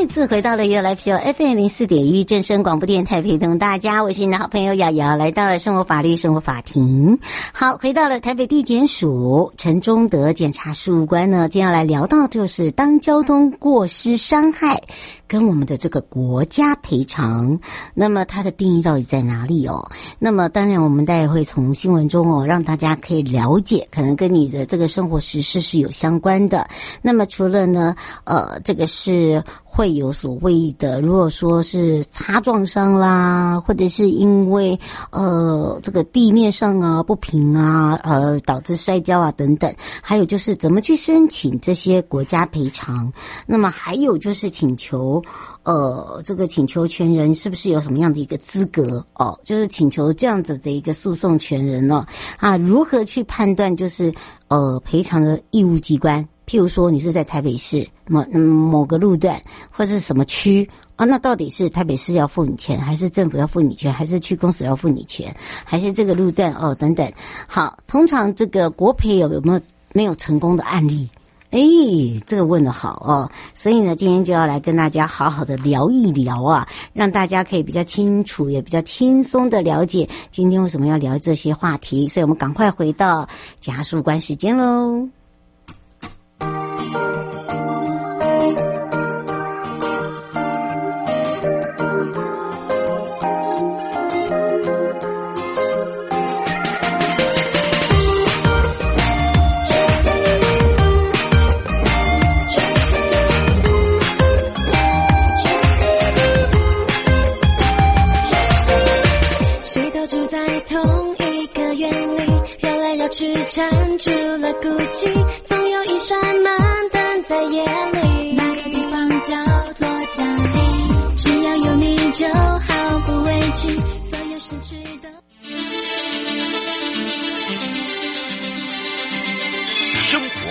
再次回到了 You Life Show FM 零四点一正声广播电台，陪同大家，我是你的好朋友瑶瑶，来到了生活法律生活法庭。好，回到了台北地检署陈忠德检察事务官呢，接下来聊到就是当交通过失伤害跟我们的这个国家赔偿，那么它的定义到底在哪里哦？那么当然，我们待会从新闻中哦，让大家可以了解，可能跟你的这个生活实事是有相关的。那么除了呢，呃，这个是。会有所谓的，如果说是擦撞伤啦，或者是因为呃这个地面上啊不平啊，呃导致摔跤啊等等，还有就是怎么去申请这些国家赔偿，那么还有就是请求呃这个请求权人是不是有什么样的一个资格哦？就是请求这样子的一个诉讼权人呢啊？如何去判断就是呃赔偿的义务机关？譬如说，你是在台北市某嗯某个路段或是什么区啊？那到底是台北市要付你钱，还是政府要付你钱，还是区公所要付你钱，还是这个路段哦等等？好，通常这个国赔有有没有没有成功的案例？哎，这个问得好哦。所以呢，今天就要来跟大家好好的聊一聊啊，让大家可以比较清楚，也比较轻松的了解今天为什么要聊这些话题。所以我们赶快回到检察事务官时间喽。去缠住了孤寂，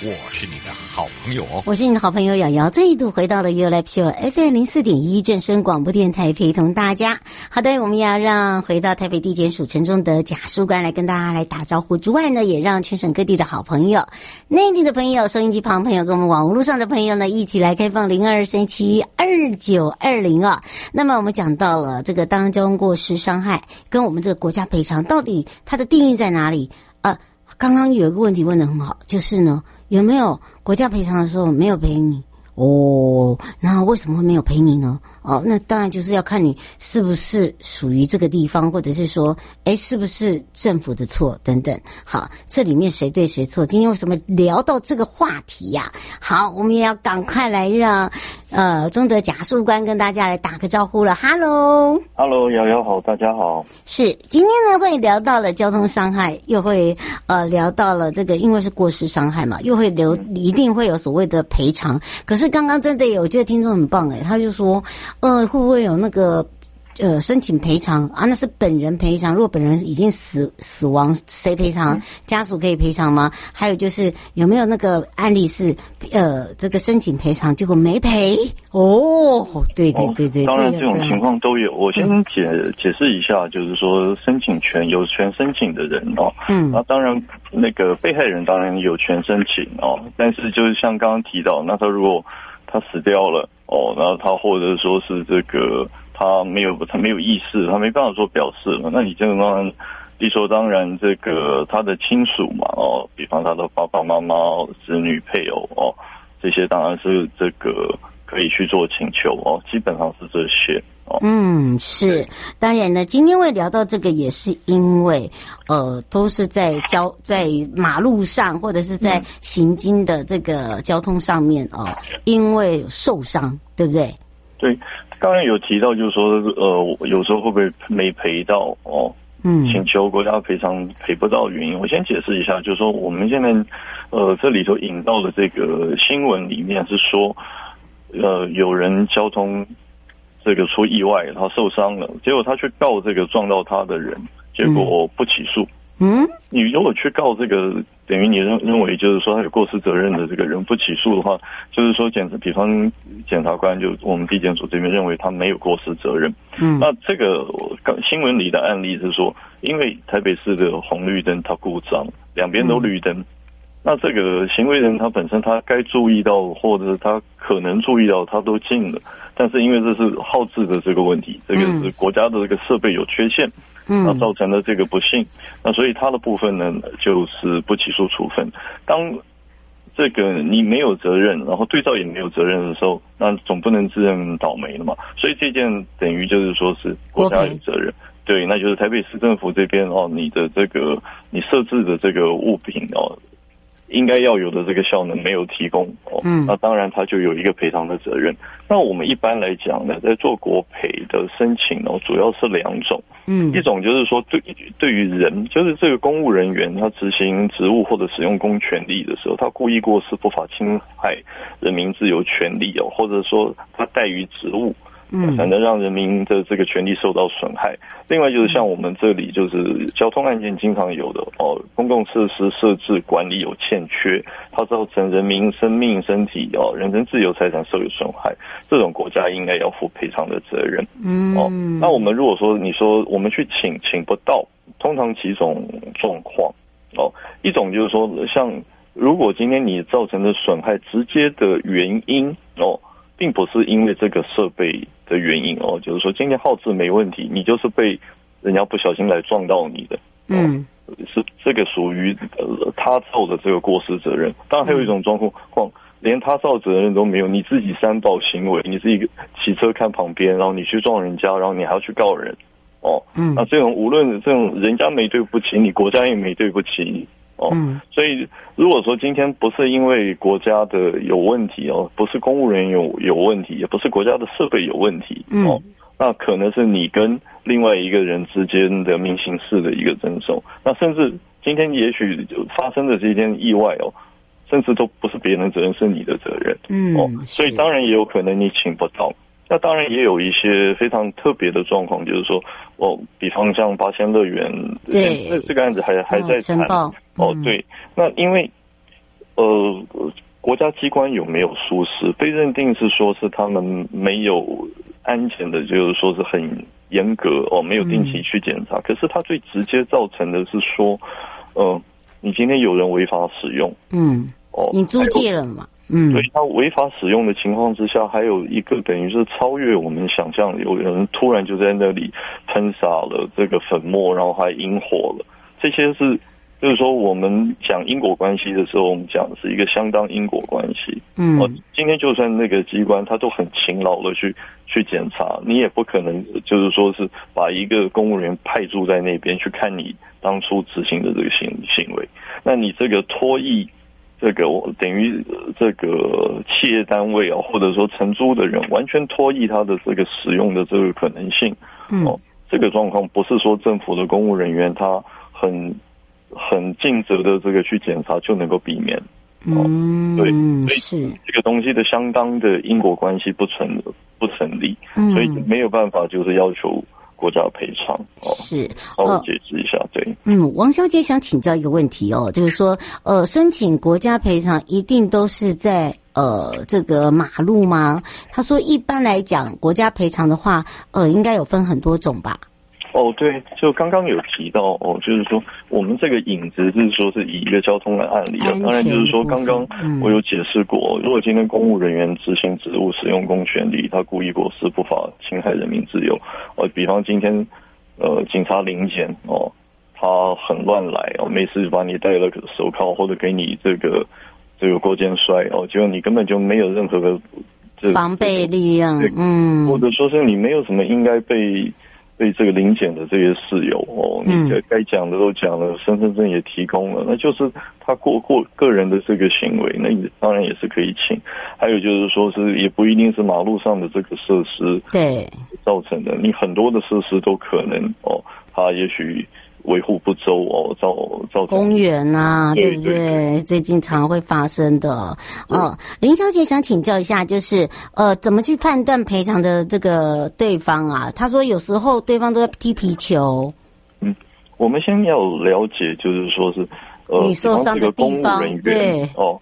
我是你的好朋友，我是你的好朋友瑶瑶，这一度回到了 U Live Show FM 零四点一正声广播电台，陪同大家。好的，我们要让回到台北地检署陈忠德贾书官来跟大家来打招呼之外呢，也让全省各地的好朋友、内地的朋友、收音机旁朋友跟我们网络上的朋友呢，一起来开放零二三七二九二零啊。那么我们讲到了这个当交通过失伤害跟我们这个国家赔偿到底它的定义在哪里啊？刚刚有一个问题问得很好，就是呢。有没有国家赔偿的时候没有赔你？哦，那为什么会没有赔你呢？哦，那当然就是要看你是不是属于这个地方，或者是说，诶，是不是政府的错等等。好，这里面谁对谁错？今天为什么聊到这个话题呀？好，我们也要赶快来让呃中德假树官跟大家来打个招呼了。Hello，Hello，瑶瑶好，大家好。是，今天呢会聊到了交通伤害，又会呃聊到了这个，因为是过失伤害嘛，又会留一定会有所谓的赔偿。可是刚刚真的有，我觉得听众很棒诶，他就说。呃，会不会有那个呃申请赔偿啊？那是本人赔偿。如果本人已经死死亡，谁赔偿？家属可以赔偿吗？还有就是有没有那个案例是呃这个申请赔偿结果没赔？哦，对对对对，当然这种情况都有。我先解解释一下，就是说申请权有权申请的人哦，嗯，那当然那个被害人当然有权申请哦，但是就是像刚刚提到，那他如果他死掉了。哦，然后他或者说是这个他没有他没有意识，他没办法做表示了。那你这个当然理所当然，这个他的亲属嘛，哦，比方他的爸爸妈妈、子女、配偶哦，这些当然是这个可以去做请求哦，基本上是这些哦。嗯，是，当然呢，今天会聊到这个，也是因为呃，都是在交在马路上或者是在行经的这个交通上面哦，因为受伤，对不对？对，刚刚有提到，就是说呃，有时候会不会没赔到哦？嗯，请求国家赔偿赔不到的原因，我先解释一下，就是说我们现在，呃，这里头引到的这个新闻里面是说，呃，有人交通这个出意外，他受伤了，结果他去告这个撞到他的人，结果不起诉。嗯，你如果去告这个。等于你认认为就是说他有过失责任的这个人不起诉的话，就是说检，比方检察官就我们地检署这边认为他没有过失责任。嗯，那这个新闻里的案例是说，因为台北市的红绿灯它故障，两边都绿灯。嗯那这个行为人他本身他该注意到，或者是他可能注意到，他都尽了，但是因为这是耗资的这个问题，这个是国家的这个设备有缺陷，嗯，那造成了这个不幸，那所以他的部分呢就是不起诉处分。当这个你没有责任，然后对照也没有责任的时候，那总不能自认倒霉了嘛。所以这件等于就是说是国家有责任，对，那就是台北市政府这边哦，你的这个你设置的这个物品哦。应该要有的这个效能没有提供哦，嗯，那当然他就有一个赔偿的责任。那我们一般来讲呢，在做国赔的申请哦，主要是两种，嗯，一种就是说对对于人，就是这个公务人员他执行职务或者使用公权力的时候，他故意过失不法侵害人民自由权利哦，或者说他怠于职务。嗯，才能让人民的这个权利受到损害。另外就是像我们这里就是交通案件经常有的哦，公共设施设置管理有欠缺，它造成人民生命、身体哦、人身自由财产受有损害，这种国家应该要负赔偿的责任。嗯，哦，那我们如果说你说我们去请请不到，通常几种状况哦，一种就是说像如果今天你造成的损害直接的原因哦。并不是因为这个设备的原因哦，就是说今天号志没问题，你就是被人家不小心来撞到你的，嗯，是这个属于呃他造的这个过失责任。当然还有一种状况，连他造责任都没有，你自己三宝行为，你是一个骑车看旁边，然后你去撞人家，然后你还要去告人，哦，嗯，那这种无论这种人家没对不起你，国家也没对不起你。哦，所以如果说今天不是因为国家的有问题哦，不是公务人员有有问题，也不是国家的设备有问题哦，那可能是你跟另外一个人之间的民刑事的一个争讼，那甚至今天也许发生的这件意外哦，甚至都不是别人的责任，是你的责任，嗯，哦，所以当然也有可能你请不到。那当然也有一些非常特别的状况，就是说，哦，比方像八仙乐园，对，这个案子还还在谈。哦，哦，对，那因为，呃，国家机关有没有疏失，被认定是说是他们没有安全的，就是说是很严格哦，没有定期去检查。嗯、可是它最直接造成的是说，呃，你今天有人违法使用，嗯，哦，你租借了嘛？嗯，所以他违法使用的情况之下，还有一个等于是超越我们想象，有人突然就在那里喷洒了这个粉末，然后还引火了。这些是，就是说我们讲因果关系的时候，我们讲的是一个相当因果关系。嗯，今天就算那个机关他都很勤劳的去去检查，你也不可能就是说是把一个公务员派驻在那边去看你当初执行的这个行行为，那你这个脱役。这个我等于这个企业单位啊，或者说承租的人，完全脱役他的这个使用的这个可能性。嗯，哦，这个状况不是说政府的公务人员他很很尽责的这个去检查就能够避免。哦，嗯，对，所以这个东西的相当的因果关系不成不成立，所以没有办法就是要求。国家赔偿哦，是，好，我解释一下，对，嗯，王小姐想请教一个问题哦，就是说，呃，申请国家赔偿一定都是在呃这个马路吗？她说，一般来讲，国家赔偿的话，呃，应该有分很多种吧。哦，对，就刚刚有提到哦，就是说我们这个影子是说是以一个交通的案例啊，当然就是说刚刚我有解释过，如果今天公务人员执行职务使用公权力，他故意过失不法侵害人民自由，哦，比方今天呃警察临检哦，他很乱来哦，每次把你戴了手铐或者给你这个这个过肩摔哦，结果你根本就没有任何的这防备力量，嗯，或者说是你没有什么应该被被这个临检的这些事由哦，你该讲的都讲了，身份证也提供了，那就是他过过个人的这个行为，那你当然也是可以请。还有就是说是也不一定是马路上的这个设施对造成的，你很多的设施都可能哦，他也许。维护不周哦，造造公园啊，对不对，最近常会发生的哦。林小姐想请教一下，就是呃，怎么去判断赔偿的这个对方啊？她说有时候对方都在踢皮球。嗯，我们先要了解，就是说是呃，你受伤的地方，对哦。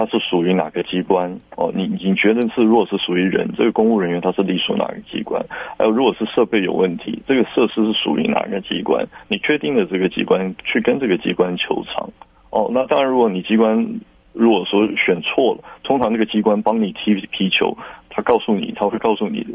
他是属于哪个机关？哦，你你觉得是，如果是属于人，这个公务人员他是隶属哪个机关？还有，如果是设备有问题，这个设施是属于哪个机关？你确定了这个机关，去跟这个机关求偿。哦，那当然，如果你机关如果说选错了，通常那个机关帮你踢皮球，他告诉你，他会告诉你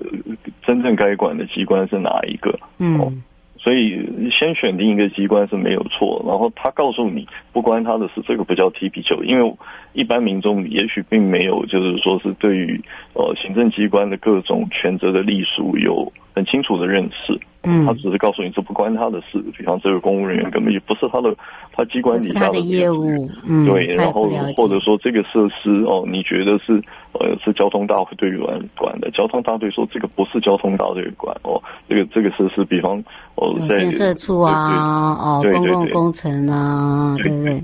真正该管的机关是哪一个？嗯。所以先选定一个机关是没有错，然后他告诉你不关他的事，这个不叫踢皮球，因为一般民众也许并没有就是说是对于呃行政机关的各种权责的隶属有很清楚的认识。嗯，他只是告诉你这不关他的事，比方这个公务人员根本就不是他的，他机关底下的业务，嗯，对，然后或者说这个设施哦，你觉得是呃是交通大队管管的，交通大队说这个不是交通大队管哦，这个这个设施，比方哦在建设处啊，哦公共工程啊，对不对？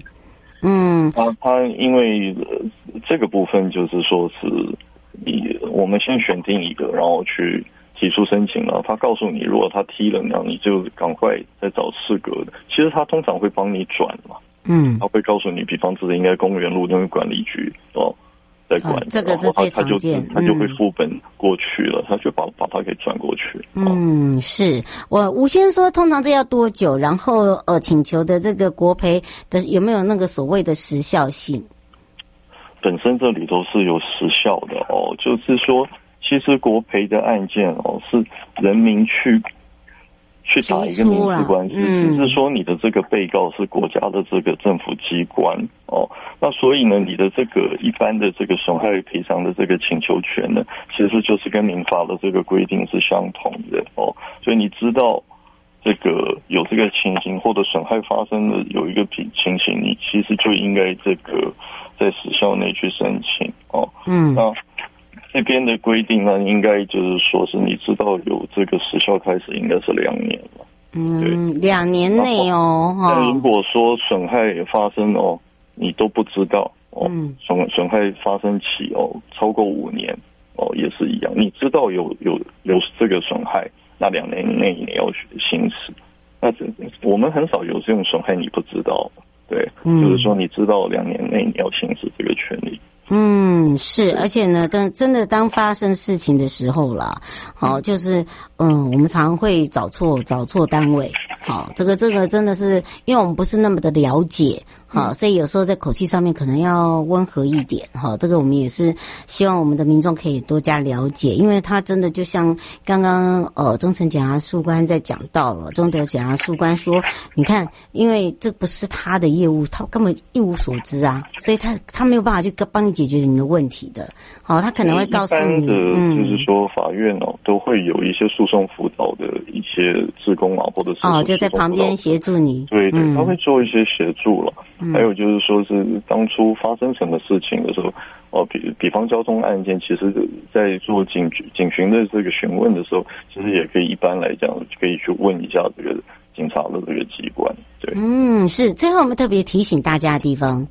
嗯，他他因为这个部分就是说是你我们先选定一个，然后去。提出申请了，他告诉你，如果他踢了，那你就赶快再找适格的。其实他通常会帮你转嘛，嗯，他会告诉你，比方说应该公园路那个管理局哦在管，哦、这个是最常见，他就他就会副本过去了，嗯、他就把把他给转过去。嗯，是我吴先说，通常这要多久？然后呃，请求的这个国赔的有没有那个所谓的时效性？本身这里头是有时效的哦，就是说。其实国赔的案件哦，是人民去去打一个民事官司，只是说你的这个被告是国家的这个政府机关哦，那所以呢，你的这个一般的这个损害赔偿的这个请求权呢，其实就是跟民法的这个规定是相同的哦，所以你知道这个有这个情形或者损害发生的有一个情形，你其实就应该这个在时效内去申请哦，嗯，那。这边的规定呢，应该就是说是你知道有这个时效开始，应该是两年了。嗯，两年内哦。但如果说损害发生哦，你都不知道哦，损损害发生起哦超过五年哦，也是一样。你知道有有有这个损害，那两年内你要行使。那这我们很少有这种损害你不知道，对，嗯、就是说你知道两年内你要行使这个权利。嗯，是，而且呢，当真的当发生事情的时候啦，好，就是嗯，我们常会找错找错单位，好，这个这个真的是因为我们不是那么的了解。好，所以有时候在口气上面可能要温和一点，哈，这个我们也是希望我们的民众可以多加了解，因为他真的就像刚刚呃中层检察事官在讲到了，中德检察事官说，你看，因为这不是他的业务，他根本一无所知啊，所以他他没有办法去帮你解决你的问题的，好，他可能会告诉你，嗯，就是说法院哦都会有一些诉讼辅导的一些职工啊，或者是哦就在旁边协助你，对对，他会做一些协助了。还有就是说，是当初发生什么事情的时候，哦，比比方交通案件，其实，在做警警询的这个询问的时候，其实也可以一般来讲，可以去问一下这个警察的这个机关。对，嗯，是。最后我们特别提醒大家的地方，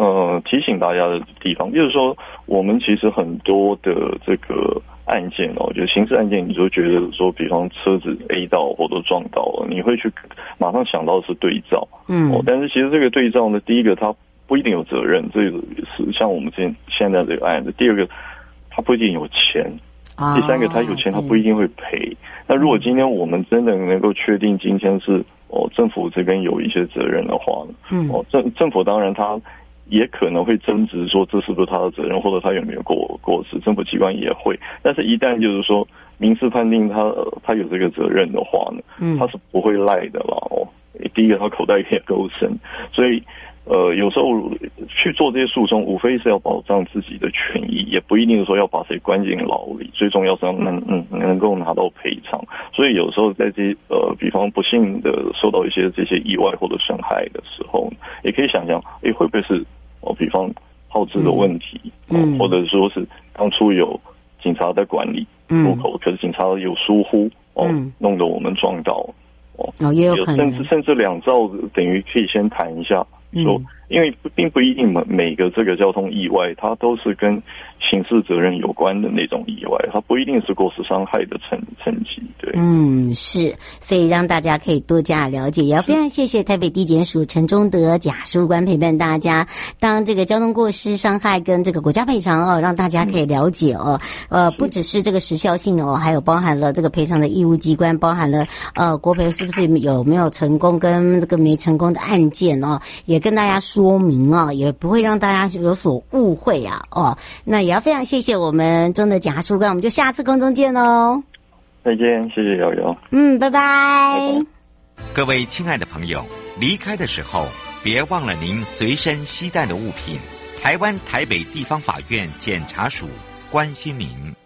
呃，提醒大家的地方，就是说，我们其实很多的这个。案件哦，就刑事案件，你就觉得说，比方车子 A 到或者撞到了，你会去马上想到的是对照，嗯，哦，但是其实这个对照呢，第一个他不一定有责任，这个是像我们现现在这个案子，第二个他不一定有钱，啊，第三个他有钱他不一定会赔。那如果今天我们真的能够确定今天是哦政府这边有一些责任的话呢，嗯，哦政政府当然他。也可能会争执说，这是不是他的责任，或者他有没有过过失？政府机关也会，但是一旦就是说民事判定他他有这个责任的话呢，嗯，他是不会赖的了哦。第一个，他口袋也够深，所以。呃，有时候去做这些诉讼，无非是要保障自己的权益，也不一定说要把谁关进牢里。最重要是要能嗯能够拿到赔偿。所以有时候在这呃，比方不幸的受到一些这些意外或者损害的时候，也可以想想，诶，会不会是哦，比方耗资的问题，嗯，或者说是当初有警察在管理路口，可是警察有疏忽哦，弄得我们撞到哦，也有可能，甚至甚至两兆等于可以先谈一下。说，因为并不一定每每个这个交通意外，它都是跟刑事责任有关的那种意外，它不一定是过失伤害的层层级。对，嗯，是，所以让大家可以多加了解。也要非常谢谢台北地检署陈忠德检察官陪伴大家，当这个交通过失伤害跟这个国家赔偿哦，让大家可以了解哦。呃，不只是这个时效性哦，还有包含了这个赔偿的义务机关，包含了呃国赔是不是有没有成功跟这个没成功的案件哦，也。跟大家说明啊，也不会让大家有所误会啊，哦，那也要非常谢谢我们中的检察官，我们就下次空中见喽。再见，谢谢瑶瑶。嗯，拜拜。拜拜。各位亲爱的朋友，离开的时候别忘了您随身携带的物品。台湾台北地方法院检察署关心您。